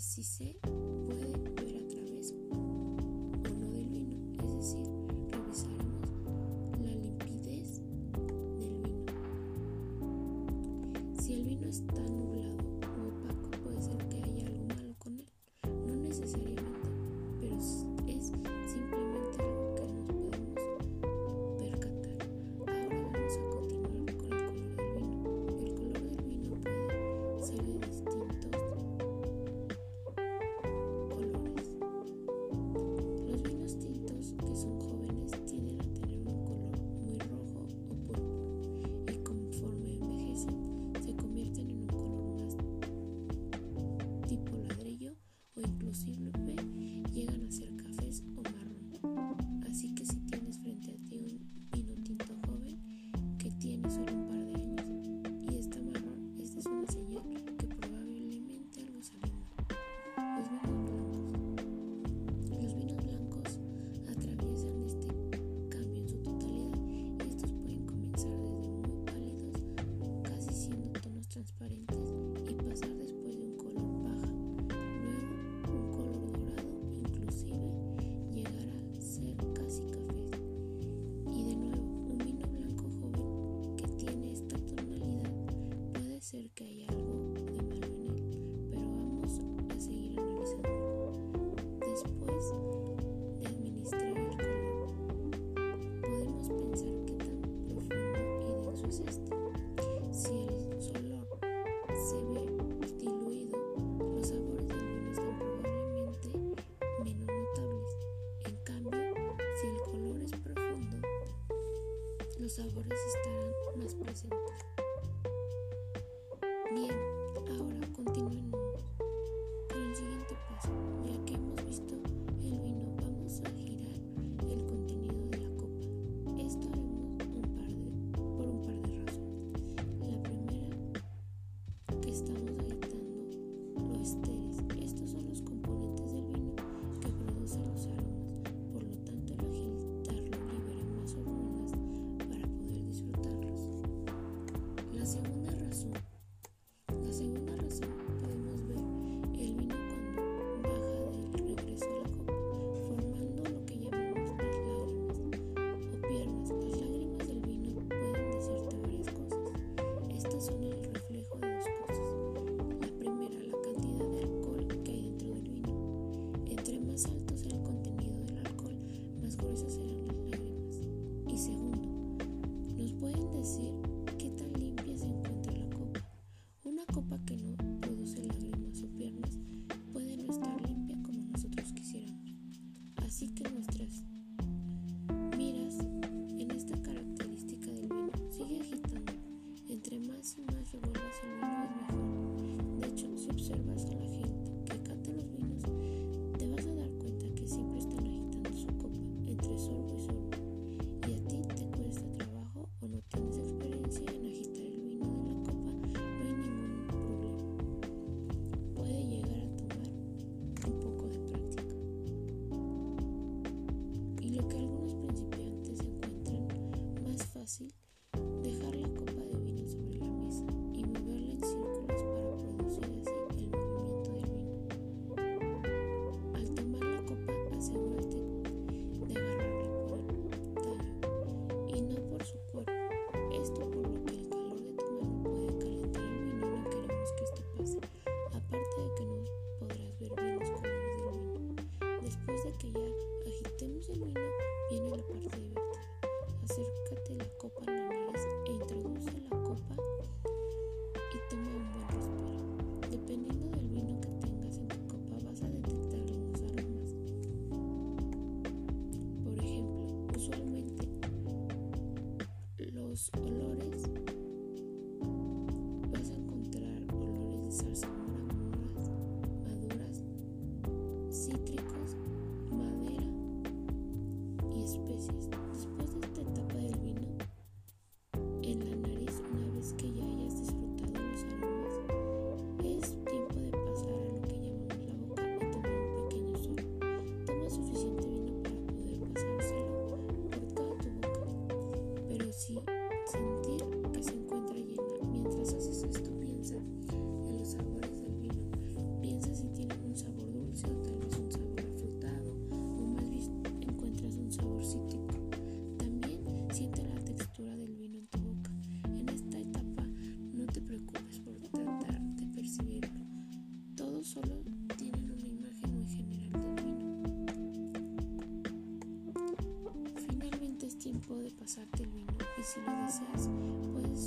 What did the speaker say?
si c'est ser que haya algo de malo en él, pero vamos a seguir analizando. Después de administrar el color, podemos pensar que tan profundo y denso es este. Si el solor se ve diluido, los sabores del vino están probablemente menos notables. En cambio, si el color es profundo, los sabores estarán más presentes. episode que ya agitemos el vino, viene la parte divertida. Acércate la copa a la nariz e introduce la copa y toma un buen respiro. Dependiendo del vino que tengas en tu copa, vas a detectar los aromas. Por ejemplo, usualmente los olores solo tienen una imagen muy general del vino. Finalmente es tiempo de pasarte el vino y si lo deseas puedes